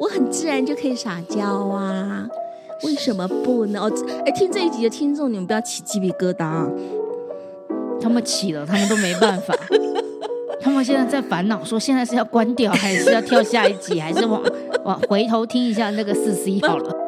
我很自然就可以撒娇啊，为什么不呢？哦，哎，听这一集的听众，你们不要起鸡皮疙瘩啊！他们起了，他们都没办法。他们现在在烦恼，说现在是要关掉，还是要跳下一集，还是往往回头听一下那个四 C 好了。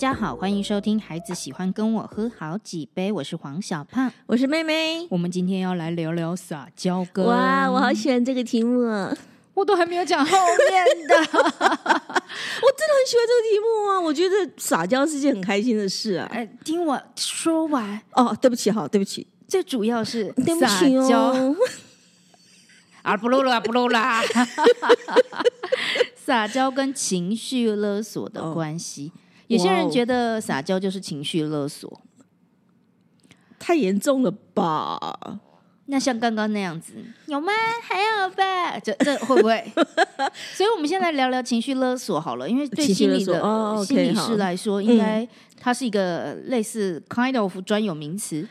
家好，欢迎收听《孩子喜欢跟我喝好几杯》，我是黄小胖，我是妹妹。我们今天要来聊聊撒娇歌。哇，我好喜欢这个题目啊！我都还没有讲后面的，我真的很喜欢这个题目啊！我觉得撒娇是件很开心的事啊！哎，听我说完哦，对不起，好，对不起，最主要是对不起哦。啊，不录了，不录啦！撒娇跟情绪勒索的关系，有些人觉得撒娇就是情绪勒索，太严重了吧？那像刚刚那样子有吗？还好吧？这这会不会？所以我们先来聊聊情绪勒索好了，因为对心理的心理师来说，应该它是一个类似 kind of 专有名词。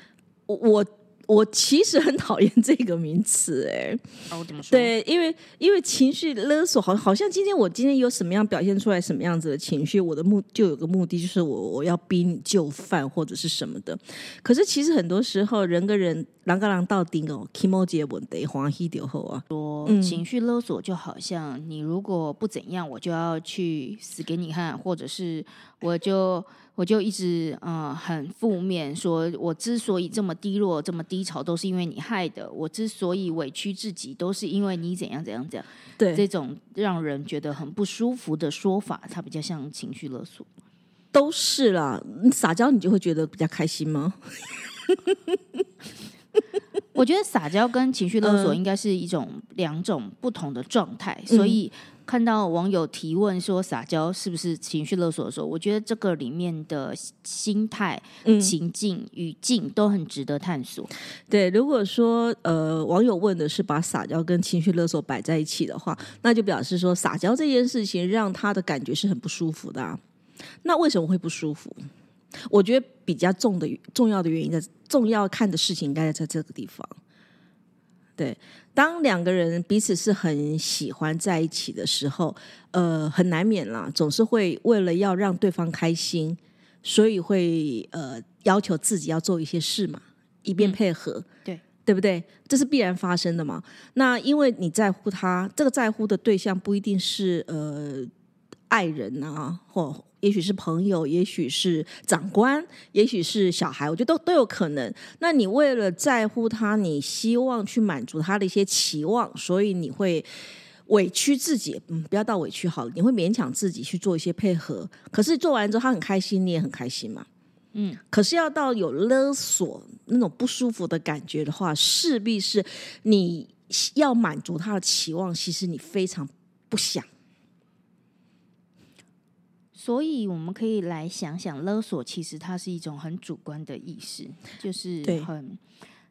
我我。我其实很讨厌这个名词，哎，哦，怎么说？对，因为因为情绪勒索，好，好像今天我今天有什么样表现出来什么样子的情绪，我的目就有个目的，就是我我要逼你就范或者是什么的。可是其实很多时候，人跟人，狼跟狼到底哦，emoji 问题，欢喜就好啊。说情绪勒索就好像你如果不怎样，我就要去死给你看，或者是我就。我就一直嗯很负面，说我之所以这么低落、这么低潮，都是因为你害的。我之所以委屈自己，都是因为你怎样怎样怎样。对，这种让人觉得很不舒服的说法，它比较像情绪勒索。都是啦，撒娇你就会觉得比较开心吗？我觉得撒娇跟情绪勒索应该是一种两种不同的状态，所以。看到网友提问说撒娇是不是情绪勒索的时候，我觉得这个里面的心态、情境、语境都很值得探索。对，如果说呃网友问的是把撒娇跟情绪勒索摆在一起的话，那就表示说撒娇这件事情让他的感觉是很不舒服的。那为什么会不舒服？我觉得比较重的重要的原因在重要看的事情应该在这个地方。对，当两个人彼此是很喜欢在一起的时候，呃，很难免啦，总是会为了要让对方开心，所以会呃要求自己要做一些事嘛，以便配合，对对不对？这是必然发生的嘛。那因为你在乎他，这个在乎的对象不一定是呃爱人啊，或。也许是朋友，也许是长官，也许是小孩，我觉得都都有可能。那你为了在乎他，你希望去满足他的一些期望，所以你会委屈自己，嗯，不要到委屈好了，你会勉强自己去做一些配合。可是做完之后，他很开心，你也很开心嘛，嗯。可是要到有勒索那种不舒服的感觉的话，势必是你要满足他的期望，其实你非常不想。所以我们可以来想想，勒索其实它是一种很主观的意识，就是很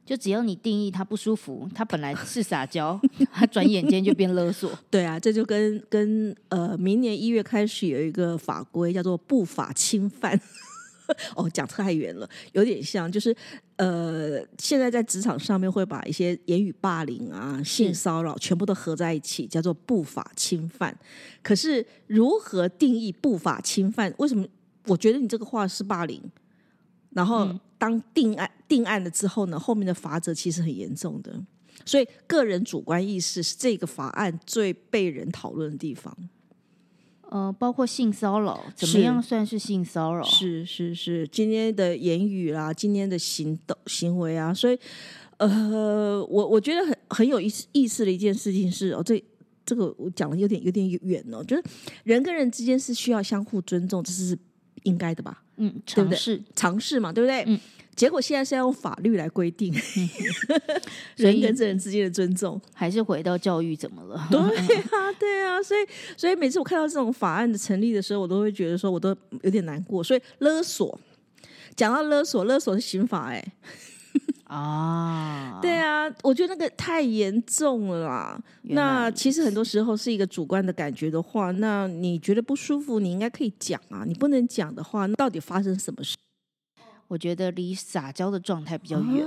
就只要你定义他不舒服，他本来是撒娇，他转眼间就变勒索。对啊，这就跟跟呃，明年一月开始有一个法规叫做不法侵犯。哦，讲太远了，有点像，就是呃，现在在职场上面会把一些言语霸凌啊、性骚扰全部都合在一起，叫做不法侵犯。可是如何定义不法侵犯？为什么我觉得你这个话是霸凌？然后当定案定案了之后呢，后面的罚则其实很严重的。所以个人主观意识是这个法案最被人讨论的地方。呃，包括性骚扰，怎么样算是性骚扰？是是是，今天的言语啦，今天的行动行为啊，所以，呃，我我觉得很很有意思意思的一件事情是，哦，这这个我讲的有点有点远哦，就是人跟人之间是需要相互尊重，这是应该的吧？嗯，尝试尝试嘛，对不对？嗯。结果现在是要用法律来规定 人跟人之间的尊重，还是回到教育怎么了？对啊，对啊，所以所以每次我看到这种法案的成立的时候，我都会觉得说，我都有点难过。所以勒索，讲到勒索，勒索是刑法哎啊，对啊，我觉得那个太严重了啦。那其实很多时候是一个主观的感觉的话，那你觉得不舒服，你应该可以讲啊。你不能讲的话，那到底发生什么事？我觉得离撒娇的状态比较远，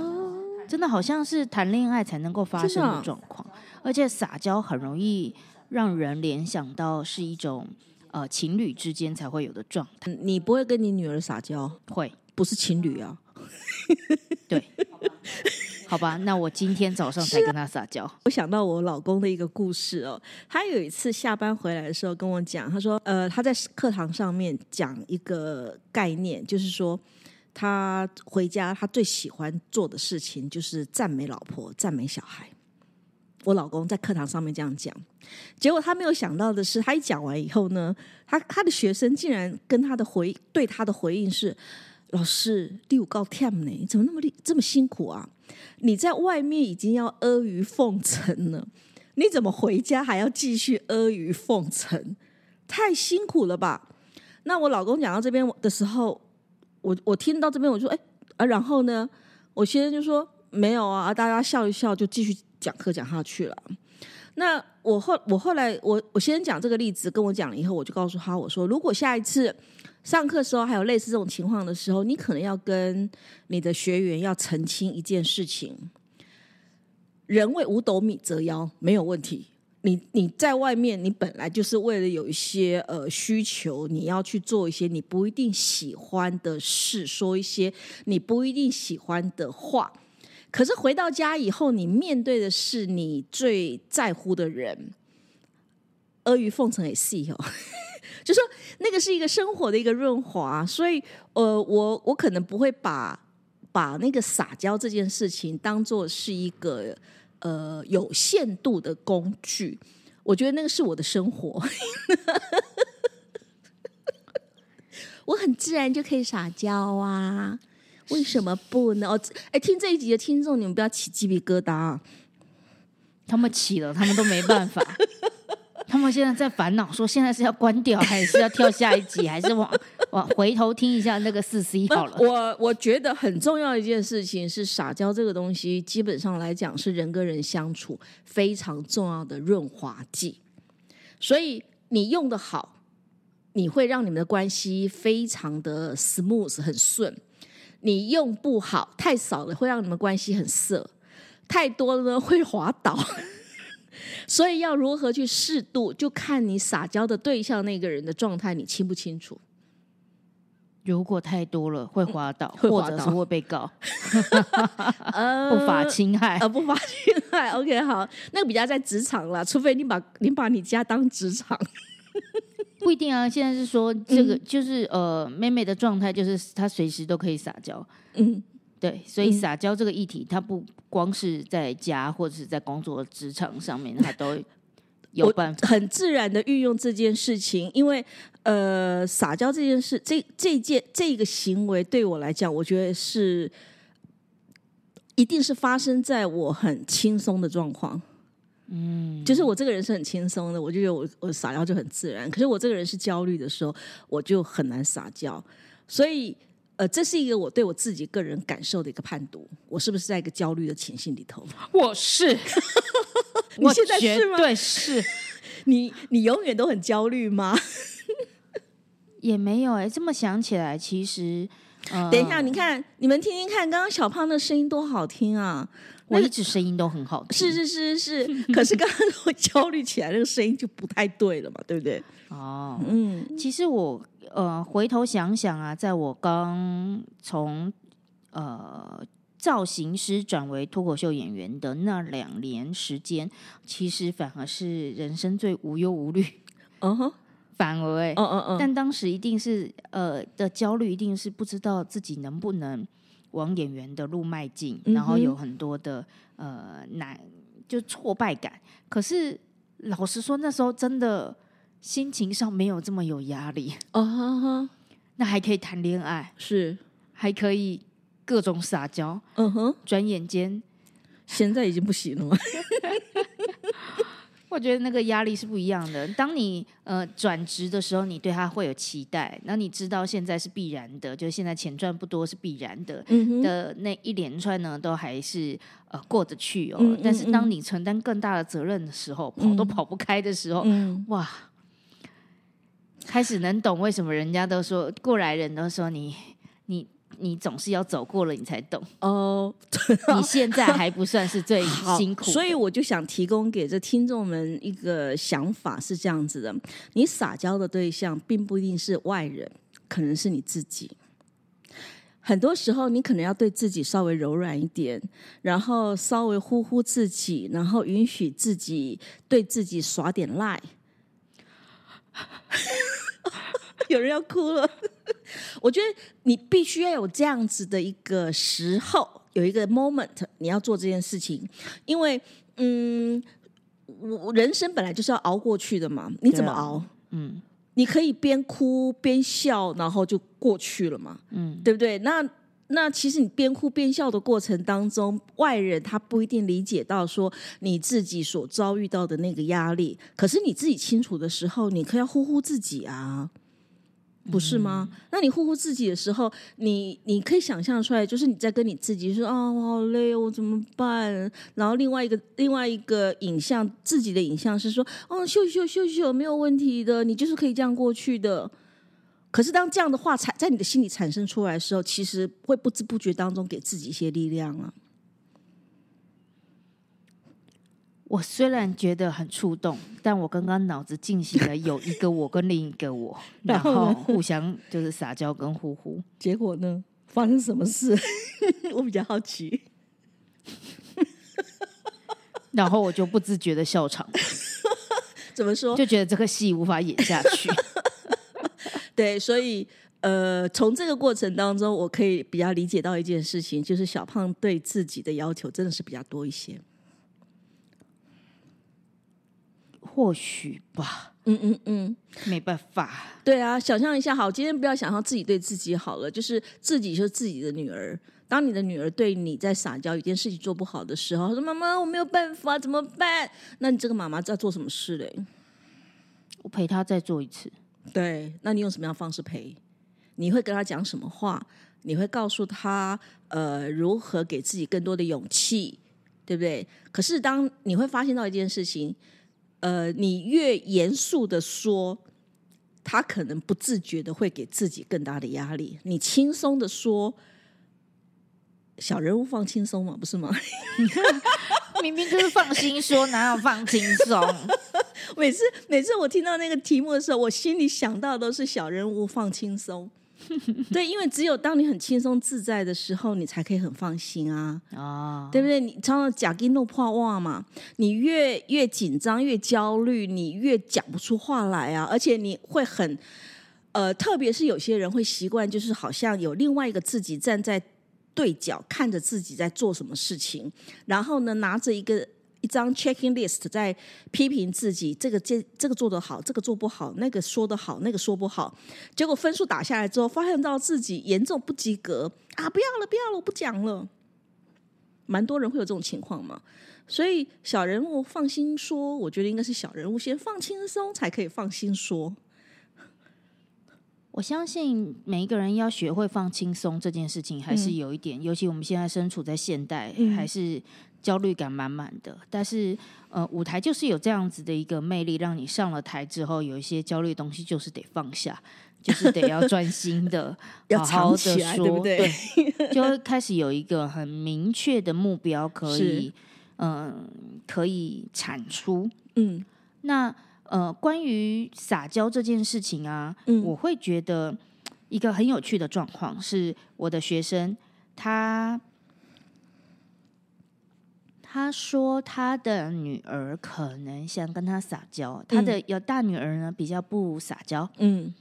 真的好像是谈恋爱才能够发生的状况，而且撒娇很容易让人联想到是一种呃情侣之间才会有的状态，你不会跟你女儿撒娇，会。不是情侣啊。对，好吧，那我今天早上才跟他撒娇，我想到我老公的一个故事哦，他有一次下班回来的时候跟我讲，他说，呃，他在课堂上面讲一个概念，就是说他回家他最喜欢做的事情就是赞美老婆、赞美小孩。我老公在课堂上面这样讲，结果他没有想到的是，他一讲完以后呢，他他的学生竟然跟他的回对他的回应是：“老师，第五告 t 呢？你怎么那么厉这么辛苦啊？你在外面已经要阿谀奉承了，你怎么回家还要继续阿谀奉承？太辛苦了吧？”那我老公讲到这边的时候，我我听到这边我就说：“哎啊，然后呢？”我先生就说：“没有啊，大家笑一笑就继续讲课讲下去了。”那我后我后来我我先生讲这个例子跟我讲了以后，我就告诉他我说，如果下一次上课时候还有类似这种情况的时候，你可能要跟你的学员要澄清一件事情：人为五斗米折腰，没有问题。你你在外面，你本来就是为了有一些呃需求，你要去做一些你不一定喜欢的事，说一些你不一定喜欢的话。可是回到家以后，你面对的是你最在乎的人，阿谀奉承也是哦，就说那个是一个生活的一个润滑，所以呃，我我可能不会把把那个撒娇这件事情当做是一个呃有限度的工具，我觉得那个是我的生活，我很自然就可以撒娇啊。为什么不呢？哦，哎，听这一集的听众，你们不要起鸡皮疙瘩啊！他们起了，他们都没办法。他们现在在烦恼，说现在是要关掉，还是要跳下一集，还是往 往回头听一下那个四 C 好了。我我觉得很重要一件事情是，撒娇这个东西，基本上来讲是人跟人相处非常重要的润滑剂。所以你用的好，你会让你们的关系非常的 smooth 很顺。你用不好，太少了会让你们关系很涩，太多了呢会滑倒。所以要如何去适度，就看你撒娇的对象那个人的状态，你清不清楚？如果太多了 会滑倒，或者是会被告 呃不法侵害。呃，不法侵害。OK，好，那个比较在职场啦，除非你把你把你家当职场。不一定啊，现在是说这个就是呃，妹妹的状态就是她随时都可以撒娇。嗯，对，所以撒娇这个议题，她不光是在家或者是在工作职场上面，他都有办法。很自然的运用这件事情，因为呃，撒娇这件事，这这件这个行为对我来讲，我觉得是一定是发生在我很轻松的状况。嗯，就是我这个人是很轻松的，我就觉得我我撒娇就很自然。可是我这个人是焦虑的时候，我就很难撒娇。所以，呃，这是一个我对我自己个人感受的一个判读，我是不是在一个焦虑的情形里头？我是，你我现在是吗对，是 你你永远都很焦虑吗？也没有哎、这么想起来，其实呃，等一下，你看，你们听听看，刚刚小胖的声音多好听啊！我一直声音都很好听，是是是是，可是刚刚我焦虑起来，那个声音就不太对了嘛，对不对？哦。嗯。其实我呃回头想想啊，在我刚从呃造型师转为脱口秀演员的那两年时间，其实反而是人生最无忧无虑，嗯哼，反而哎、嗯嗯嗯，但当时一定是呃的焦虑，一定是不知道自己能不能往演员的路迈进，然后有很多的呃难就挫败感。可是老实说，那时候真的心情上没有这么有压力，哦哈哈，那还可以谈恋爱，是，还可以各种撒娇。嗯哼，转眼间，现在已经不行了嘛。我觉得那个压力是不一样的。当你呃转职的时候，你对他会有期待，那你知道现在是必然的，就是现在钱赚不多是必然的。嗯，的那一连串呢，都还是呃过得去哦。嗯嗯但是当你承担更大的责任的时候，跑都跑不开的时候，嗯，哇，开始能懂为什么人家都说过来人都说你你你总是要走过了，你才懂。哦，你现在还不算是最 辛苦，所以我就想提供给这听众们一个想法是这样子的：你撒娇的对象并不一定是外人，可能是你自己。很多时候，你可能要对自己稍微柔软一点，然后稍微呼呼自己，然后允许自己对自己耍点赖。有人要哭了。我觉得你必须要有这样子的一个时候，有一个 moment，你要做这件事情，因为嗯，我人生本来就是要熬过去的嘛，你怎么熬？嗯你可以边哭边笑，然后就过去了嘛，嗯，对不对？那那其实你边哭边笑的过程当中，外人他不一定理解到说你自己所遭遇到的那个压力，可是你自己清楚的时候，你可以要呼呼自己啊。不是吗？那你呼呼自己的时候，你你可以想象出来，就是你在跟你自己说啊，我好累，我怎么办？然后另外一个另外一个影像，自己的影像是说，哦，秀秀秀秀没有问题的，你就是可以这样过去的。可是当这样的话产在你的心里产生出来的时候，其实会不知不觉当中给自己一些力量啊。我虽然觉得很触动，但我刚刚脑子进行了有一个我跟另一个我，然后互相就是撒娇跟呼呼。结果呢，发生什么事？我比较好奇。然后我就不自觉的笑场，怎么说？就觉得这个戏无法演下去。对，所以呃，从这个过程当中，我可以比较理解到一件事情，就是小胖对自己的要求真的是比较多一些。或许吧，嗯嗯嗯，没办法。对啊，想象一下，好，今天不要想象自己对自己好了，就是自己就是自己的女儿。当你的女儿对你在撒娇，一件事情做不好的时候，她说：“妈妈，我没有办法，怎么办？”那你这个妈妈在做什么事嘞？我陪她再做一次。对，那你用什么样的方式陪？你会跟她讲什么话？你会告诉她呃如何给自己更多的勇气，对不对？可是当你会发现到一件事情，呃，你越严肃的说，他可能不自觉的会给自己更大的压力。你轻松的说，小人物放轻松嘛，不是吗？明明就是放心说，哪有放轻松？每次每次我听到那个题目的时候，我心里想到都是小人物放轻松。对，因为只有当你很轻松自在的时候，你才可以很放心啊，哦，对不对？你常常假金弄破话嘛，你越越紧张越焦虑，你越讲不出话来啊，而且你会很呃，特别是有些人会习惯，就是好像有另外一个自己站在对角看着自己在做什么事情，然后呢拿着一个。一张 checking list 在批评自己，这个这这个做得好，这个做不好，那个说得好，那个说不好，结果分数打下来之后，发现到自己严重不及格啊！不要了，不要了，我不讲了。蛮多人会有这种情况嘛，所以小人物放心说，我觉得应该是小人物先放轻松，才可以放心说。我相信每一个人要学会放轻松这件事情，还是有一点，尤其我们现在身处在现代，嗯。还是焦虑感满满的。但是，呃，舞台就是有这样子的一个魅力，让你上了台之后，有一些焦虑的东西就是得放下，就是得要专心的 要好好的说，对不 对？就会开始有一个很明确的目标，可以是，嗯、可以产出。嗯。那呃，关于撒娇这件事情啊，嗯。我会觉得一个很有趣的状况是，我的学生他他说他的女儿可能想跟他撒娇，他的有大女儿呢比较不撒娇，嗯。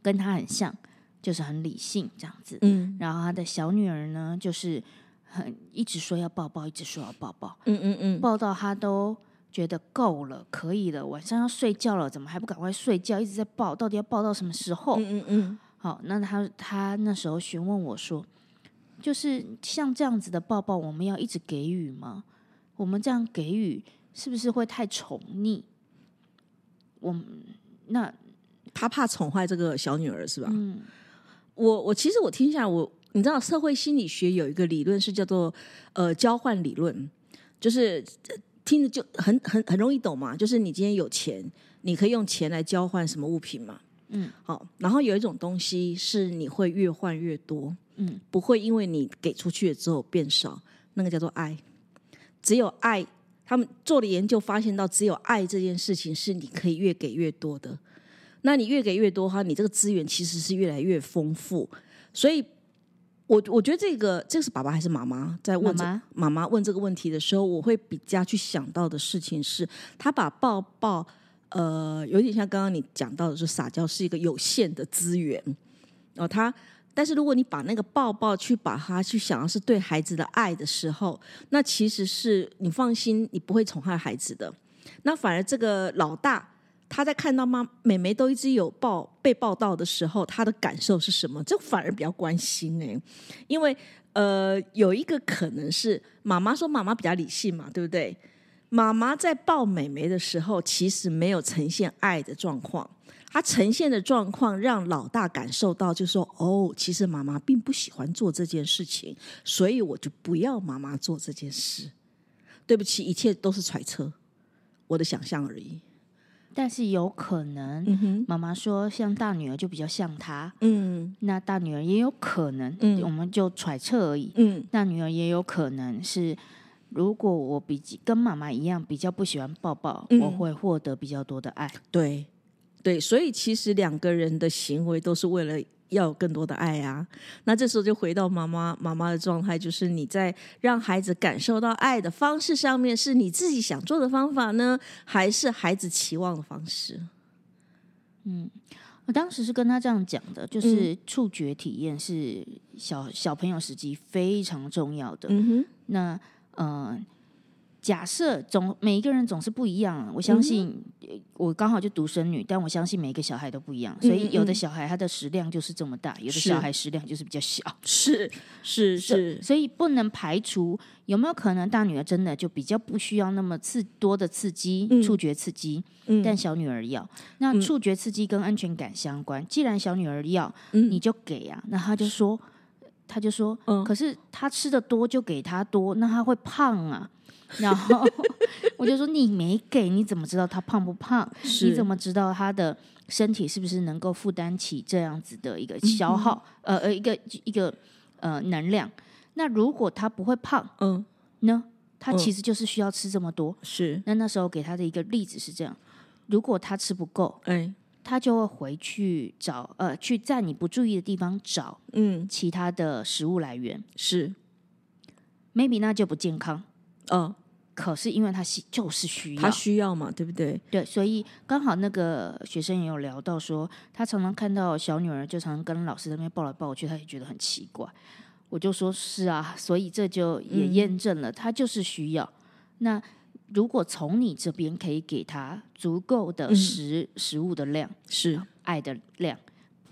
跟他很像，就是很理性这样子。嗯。然后他的小女儿呢，就是很一直说要抱抱，一直说要抱抱，嗯嗯嗯，抱到他都觉得够了，可以了，晚上要睡觉了，怎么还不赶快睡觉？一直在抱，到底要抱到什么时候？嗯嗯嗯，好，那他他那时候询问我说，就是像这样子的抱抱，我们要一直给予吗？我们这样给予是不是会太宠溺？我们那他怕宠坏这个小女儿是吧？嗯我我其实我听下来，我你知道社会心理学有一个理论是叫做呃交换理论，就是呃听着就很很很容易懂嘛，就是你今天有钱，你可以用钱来交换什么物品嘛？嗯，好，然后有一种东西是你会越换越多，嗯，不会因为你给出去了之后变少，那个叫做爱。只有爱，他们做的研究发现到，只有爱这件事情是你可以越给越多的。那你越给越多的话，你这个资源其实是越来越丰富。所以，我我觉得这个这个是爸爸还是妈妈在问这妈妈妈妈问这个问题的时候，我会比较去想到的事情是，他把抱抱，呃，有点像刚刚你讲到的，是撒娇是一个有限的资源哦，他。但是如果你把那个抱抱去把它去想要是对孩子的爱的时候，那其实是你放心，你不会宠坏孩子的。那反而这个老大他在看到妈妹妹都一直有报被报道的时候，他的感受是什么？这反而比较关心哎、因为呃有一个可能是妈妈说妈妈比较理性嘛，对不对？妈妈在抱美眉的时候，其实没有呈现爱的状况。她呈现的状况让老大感受到，就说：“哦，其实妈妈并不喜欢做这件事情，所以我就不要妈妈做这件事。”对不起，一切都是揣测，我的想象而已。但是有可能，妈妈说像大女儿就比较像她，嗯那大女儿也有可能，嗯我们就揣测而已。嗯大女儿也有可能是，如果我比跟妈妈一样比较不喜欢抱抱，嗯我会获得比较多的爱。对对，所以其实两个人的行为都是为了要有更多的爱啊。那这时候就回到妈妈妈妈的状态，就是你在让孩子感受到爱的方式上面，是你自己想做的方法呢，还是孩子期望的方式？嗯我当时是跟他这样讲的，就是触觉体验是小小朋友时期非常重要的。嗯哼，那呃，假设总每一个人总是不一样，我相信、呃我刚好就独生女，但我相信每一个小孩都不一样，所以有的小孩他的食量就是这么大，有的小孩食量就是比较小。是是 是，所以不能排除有没有可能大女儿真的就比较不需要那么刺多的刺激，嗯触觉刺激，嗯但小女儿要。那嗯触觉刺激跟安全感相关，既然小女儿要，嗯你就给啊。那他就说，他就说，嗯可是他吃的多就给他多，那他会胖啊。然后我就说你没给，你怎么知道他胖不胖？你怎么知道他的身体是不是能够负担起这样子的一个消耗？呃呃，一个一个呃能量？那如果他不会胖嗯呢？他嗯其实就是需要吃这么多。是那那时候给他的一个例子是这样：如果他吃不够，哎他就会回去找呃，去在你不注意的地方找嗯其他的食物来源是，maybe 那就不健康。哦，可是因为他需就是需要，他需要嘛，对不对？对，所以刚好那个学生也有聊到说，他常常看到小女儿就常常跟老师在那边抱来抱去，他也觉得很奇怪。我就说是啊，所以这就也嗯验证了，他就是需要。那如果从你这边可以给他足够的嗯食、食物的量、是爱的量、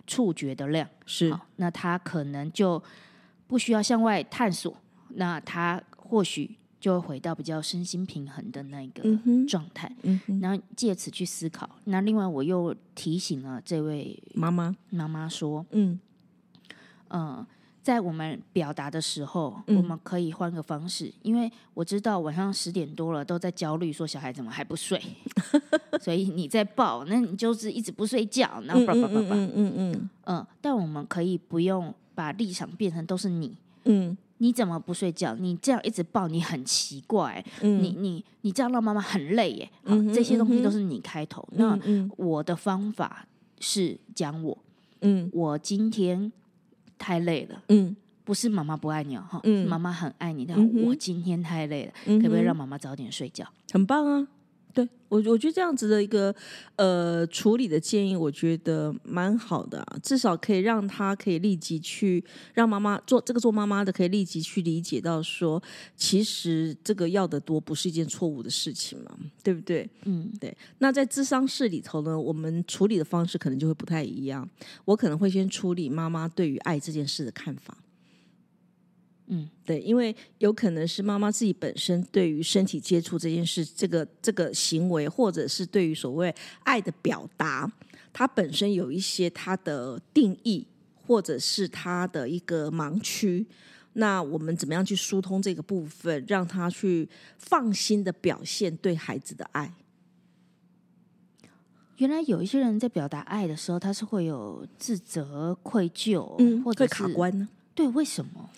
触觉的量，是好，那他可能就不需要向外探索，那他或许就会回到比较身心平衡的那个状态。然后借此去思考。那另外，我又提醒了这位妈妈妈妈说，嗯呃，在我们表达的时候，嗯我们可以换个方式，因为我知道晚上十点多了都在焦虑，说小孩怎么还不睡，所以你在抱，那你就是一直不睡觉，然后叭叭叭叭，嗯嗯嗯嗯，但我们可以不用把立场变成都是你。嗯你怎么不睡觉？你这样一直抱，你很奇怪。嗯，你你你这样让妈妈很累耶。好，嗯这些东西都是你开头。那我的方法是讲我，嗯我今天太累了，嗯不是妈妈不爱你哦，哈，嗯妈妈很爱你，但我今天太累了，嗯，可不可以让妈妈早点睡觉？很棒啊！对我，我觉得这样子的一个呃处理的建议，我觉得蛮好的、啊，至少可以让他可以立即去让妈妈做这个做妈妈的可以立即去理解到说，其实这个要的多不是一件错误的事情嘛，对不对？嗯对。那在智商室里头呢，我们处理的方式可能就会不太一样。我可能会先处理妈妈对于爱这件事的看法。嗯对，因为有可能是妈妈自己本身对于身体接触这件事，这个这个行为，或者是对于所谓爱的表达，它本身有一些它的定义，或者是它的一个盲区。那我们怎么样去疏通这个部分，让他去放心的表现对孩子的爱？原来有一些人在表达爱的时候，他是会有自责、愧疚，嗯，或者会卡关呢。对，为什么？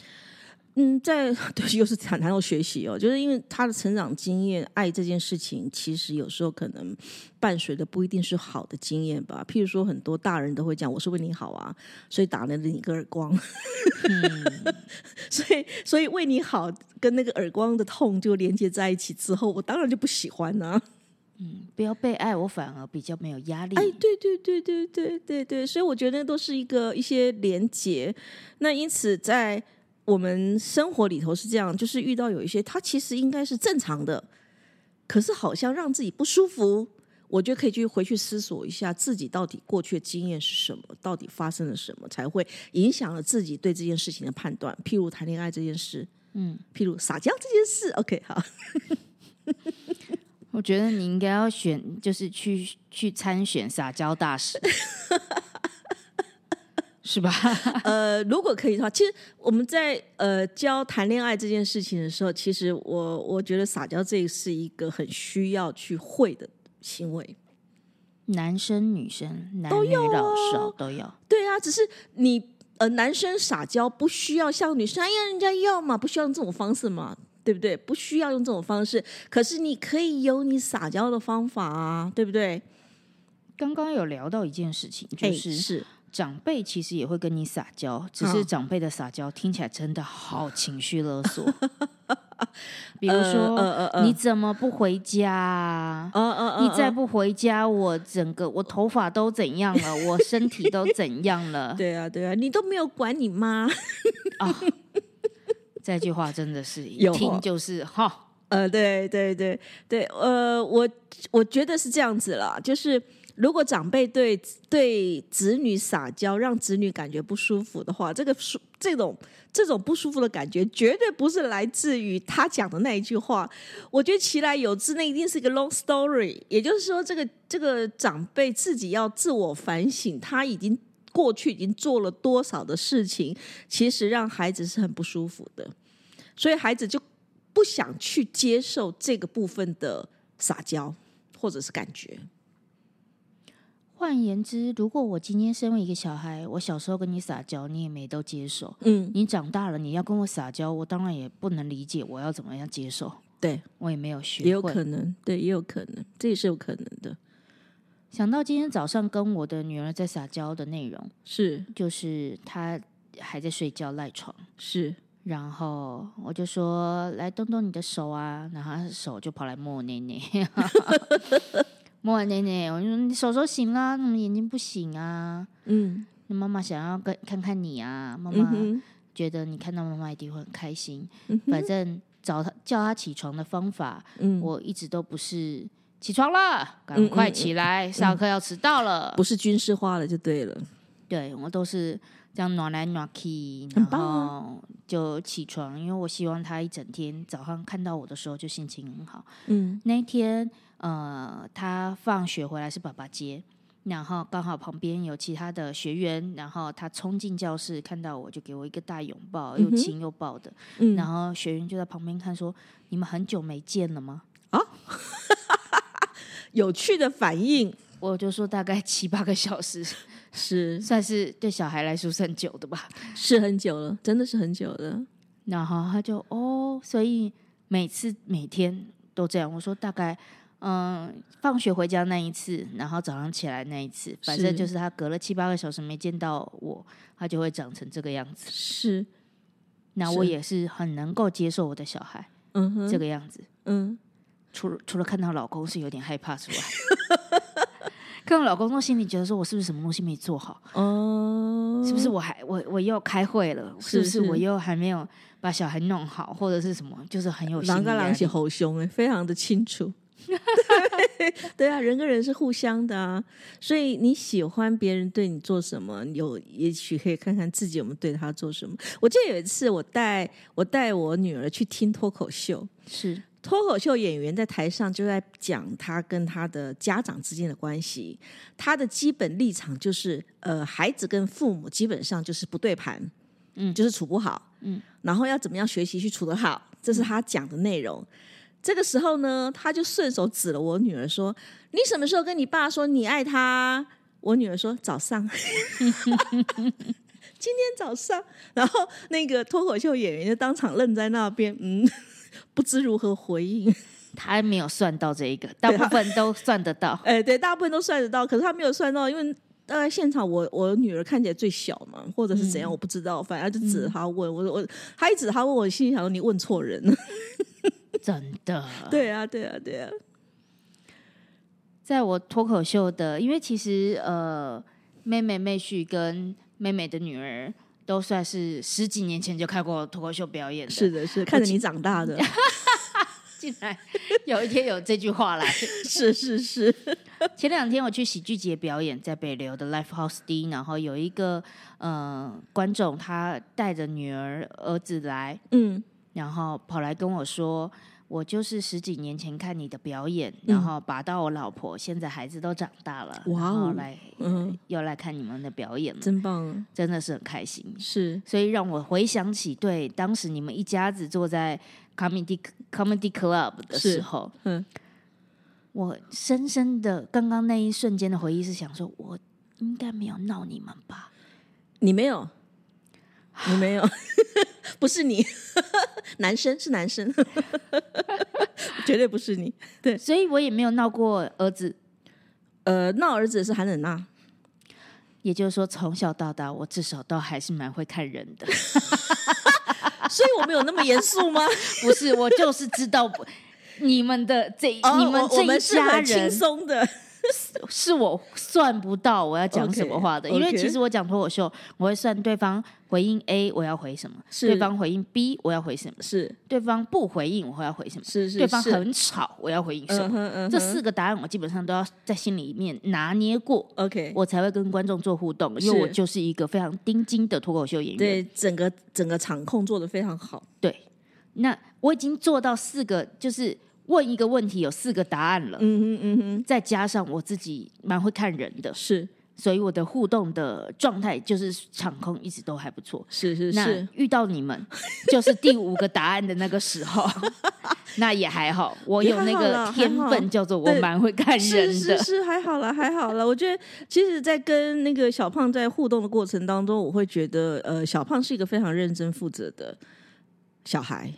嗯，在 对，又是谈谈到学习哦，就是因为他的成长经验，爱这件事情，其实有时候可能伴随的不一定是好的经验吧。譬如说，很多大人都会讲：“我是为你好啊，所以打了你一个耳光。所以，所以为你好跟那个耳光的痛就连接在一起之后，我当然就不喜欢啊。不要被爱，我反而比较没有压力。哎，对对对对对对对，所以我觉得都是一个一些连结。那因此，在我们生活里头是这样，就是遇到有一些他其实应该是正常的，可是好像让自己不舒服。我觉得可以去回去思索一下，自己到底过去的经验是什么，到底发生了什么，才会影响了自己对这件事情的判断。譬如谈恋爱这件事，嗯，譬如撒娇这件事。OK，好，我觉得你应该要选，就是去去参选撒娇大使，是吧？呃，如果可以的话，其实我们在呃教谈恋爱这件事情的时候，其实我我觉得撒娇这是一个很需要去会的行为。男生、女生、男女老啊少都有。对啊，只是你呃男生撒娇不需要像女生，哎呀人家要嘛，不需要用这种方式嘛，对不对？不需要用这种方式，可是你可以有你撒娇的方法啊，对不对？刚刚有聊到一件事情，就哎是是长辈其实也会跟你撒娇，只是嗯长辈的撒娇听起来真的好情绪勒索。比如呃说，呃呃呃你怎么不回家啊？你再不回家，我整个我头发都怎样了？我身体都怎样了？对啊对啊，你都没有管你妈，啊，这句话真的是一听就是哈，呃，对对对对，呃，我我觉得是这样子啦，就是如果长辈对对子女撒娇，让子女感觉不舒服的话，这个舒这种这种不舒服的感觉，绝对不是来自于他讲的那一句话。我觉得其来有之，那一定是一个 long story。也就是说，这个这个长辈自己要自我反省，他已经过去已经做了多少的事情，其实让孩子是很不舒服的，所以孩子就不想去接受这个部分的撒娇或者是感觉。换言之，如果我今天身为一个小孩，我小时候跟你撒娇，你也没都接受。嗯，你长大了，你要跟我撒娇，我当然也不能理解，我要怎么样接受？对，我也没有学。也有可能，对，也有可能，这也是有可能的。想到今天早上跟我的女儿在撒娇的内容，是就是她还在睡觉赖床，是，然后我就说来动动你的手啊，然后她手就跑来摸我内内，摸完奶奶，我就说你手手醒啦，怎么眼睛不醒啊？嗯那妈妈想要跟看看你啊，妈妈觉得你看到妈妈一定会很开心。嗯反正找他叫他起床的方法，嗯，我一直都不是起床了，赶快起来，上课要迟到了。不是军事化了就对了。对我都是这样暖来暖去，然后就起床，因为我希望他一整天早上看到我的时候就心情很好。嗯那一天，呃，他放学回来是爸爸接，然后刚好旁边有其他的学员，然后他冲进教室看到我就给我一个大拥抱，又亲又抱的。嗯，然后学员就在旁边看说：“你们很久没见了吗啊 有趣的反应？”我就说大概七八个小时，是算是对小孩来说算久的吧。是很久了，真的是很久了。然后他就哦，所以每次每天都这样。我说大概嗯，放学回家那一次，然后早上起来那一次，反正就是他隔了七八个小时没见到我，他就会长成这个样子。是，那我也是很能够接受我的小孩嗯哼，这个样子。嗯，除了除了看到老公是有点害怕之外，看到老公，都心里觉得说我是不是什么东西没做好？哦，是不是我还我我又开会了？是不是我又还没有把小孩弄好，或者是什么？就是很有心狼跟狼血吼凶哎，非常的清楚。对 对啊，人跟人是互相的啊，所以你喜欢别人对你做什么，有也许可以看看自己有没有对他做什么。我记得有一次，我带我带我女儿去听脱口秀，是脱口秀演员在台上就在讲他跟他的家长之间的关系，他的基本立场就是，呃，孩子跟父母基本上就是不对盘，嗯就是处不好，嗯，然后要怎么样学习去处得好，这是他讲的内容。这个时候呢，他就顺手指了我女儿说：“你什么时候跟你爸说你爱他？”我女儿说：“早上。”今天早上，然后那个脱口秀演员就当场愣在那边，嗯，不知如何回应。他还没有算到这一个，大部分都算得到。哎，对，大部分都算得到，可是他没有算到，因为大概现场我我女儿看起来最小嘛，或者是怎样，我不知道，反正就指着他问我，我他一指他问我，心里想说你问错人了，真的。对啊，对啊，对啊。在我脱口秀的，因为其实呃，妹妹妹婿跟妹妹的女儿都算是十几年前就看过脱口秀表演的，是的，是看着你长大的。竟然有一天有这句话来，是是是。前两天我去喜剧节表演，在北流的 Life House D，然后有一个呃观众，他带着女儿儿子来，嗯，然后跑来跟我说。我就是十几年前看你的表演，然后把到我老婆，现在孩子都长大了，然后来，嗯，又来看你们的表演，真棒，真的是很开心。是，所以让我回想起对当时你们一家子坐在 comedy comedy club 的时候，嗯，我深深的刚刚那一瞬间的回忆是想说，我应该没有闹你们吧？你没有，你没有。不是你，男生是男生，绝对不是你。对，所以我也没有闹过儿子。呃，闹儿子是韩冷娜，也就是说，从小到大，我至少都还是蛮会看人的。所以我们有那么严肃吗？不是，我就是知道你们的这你们这一家人轻松的。是我算不到我要讲什么话的，因为其实我讲脱口秀，我会算对方回应 A 我要回什么，对方回应 B 我要回什么，是。对方不回应我要回什么，是是对方很吵我要回应什么，这四个答案我基本上都要在心里面拿捏过，OK，我才会跟观众做互动，因为我就是一个非常钉钉的脱口秀演员，对整个整个场控做的非常好，对，那我已经做到四个就是。问一个问题有四个答案了，嗯哼嗯哼，再加上我自己蛮会看人的，是，所以我的互动的状态就是场控一直都还不错，是是是。遇到你们 就是第五个答案的那个时候，那也还好，我有那个天分叫做我蛮会看人的，是是还好了还好了。我觉得其实，在跟那个小胖在互动的过程当中，我会觉得呃，小胖是一个非常认真负责的小孩。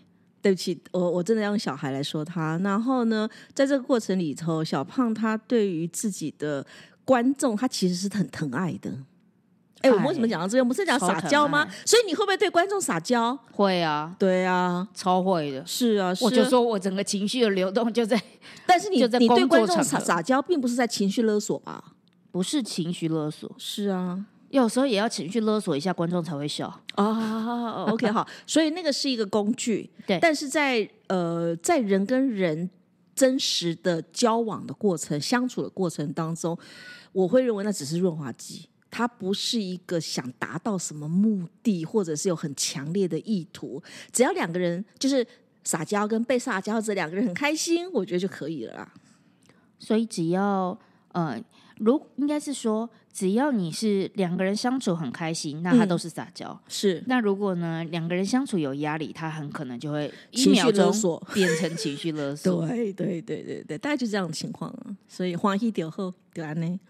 对不起，我我真的要用小孩来说他。然后呢，在这个过程里头，小胖他对于自己的观众，他其实是很疼爱的。哎，我们为什么讲到这边？不是讲撒娇吗？所以你会不会对观众撒娇？会啊，对啊，超会的。是啊，我就说我整个情绪的流动就在，但是你你对观众撒撒娇，并不是在情绪勒索吧？不是情绪勒索，是啊。有时候也要情绪勒索一下观众才会笑啊。OK，好，所以那个是一个工具，对。但是在呃，在人跟人真实的交往的过程、相处的过程当中，我会认为那只是润滑剂，它不是一个想达到什么目的，或者是有很强烈的意图。只要两个人就是撒娇跟被撒娇这两个人很开心，我觉得就可以了啦。所以只要呃。如应该是说，只要你是两个人相处很开心，那他都是撒娇。是。那如果呢，两个人相处有压力，他很可能就会情绪勒索，变成情绪勒索。对对对对对，大概就这样的情况啊。所以欢喜点后对安呢。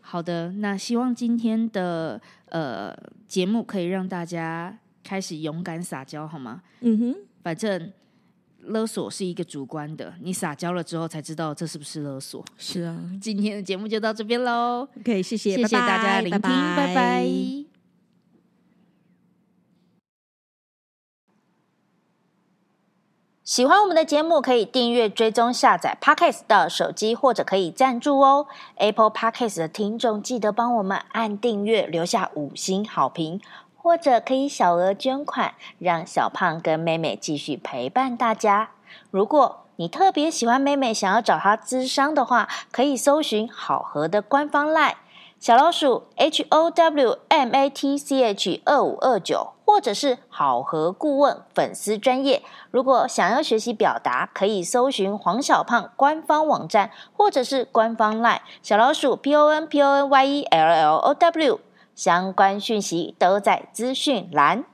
好的，那希望今天的呃节目可以让大家开始勇敢撒娇，好吗？嗯哼，反正。勒索是一个主观的，你撒娇了之后才知道这是不是勒索。是啊，今天的节目就到这边喽。OK，谢谢，谢谢大家聆听，拜拜。喜欢我们的节目，可以订阅、追踪、下载 Podcast 到手机，或者可以赞助哦。Apple Podcast 的听众记得帮我们按订阅，留下五星好评。或者可以小额捐款，让小胖跟妹妹继续陪伴大家。如果你特别喜欢妹妹，想要找她咨商的话，可以搜寻好合的官方 LINE 小老鼠 H O W M A T C H 二五二九，或者是好合顾问粉丝专业。如果想要学习表达，可以搜寻黄小胖官方网站，或者是官方 LINE 小老鼠 P O N P O N Y E L L O W。相关讯息都在资讯栏。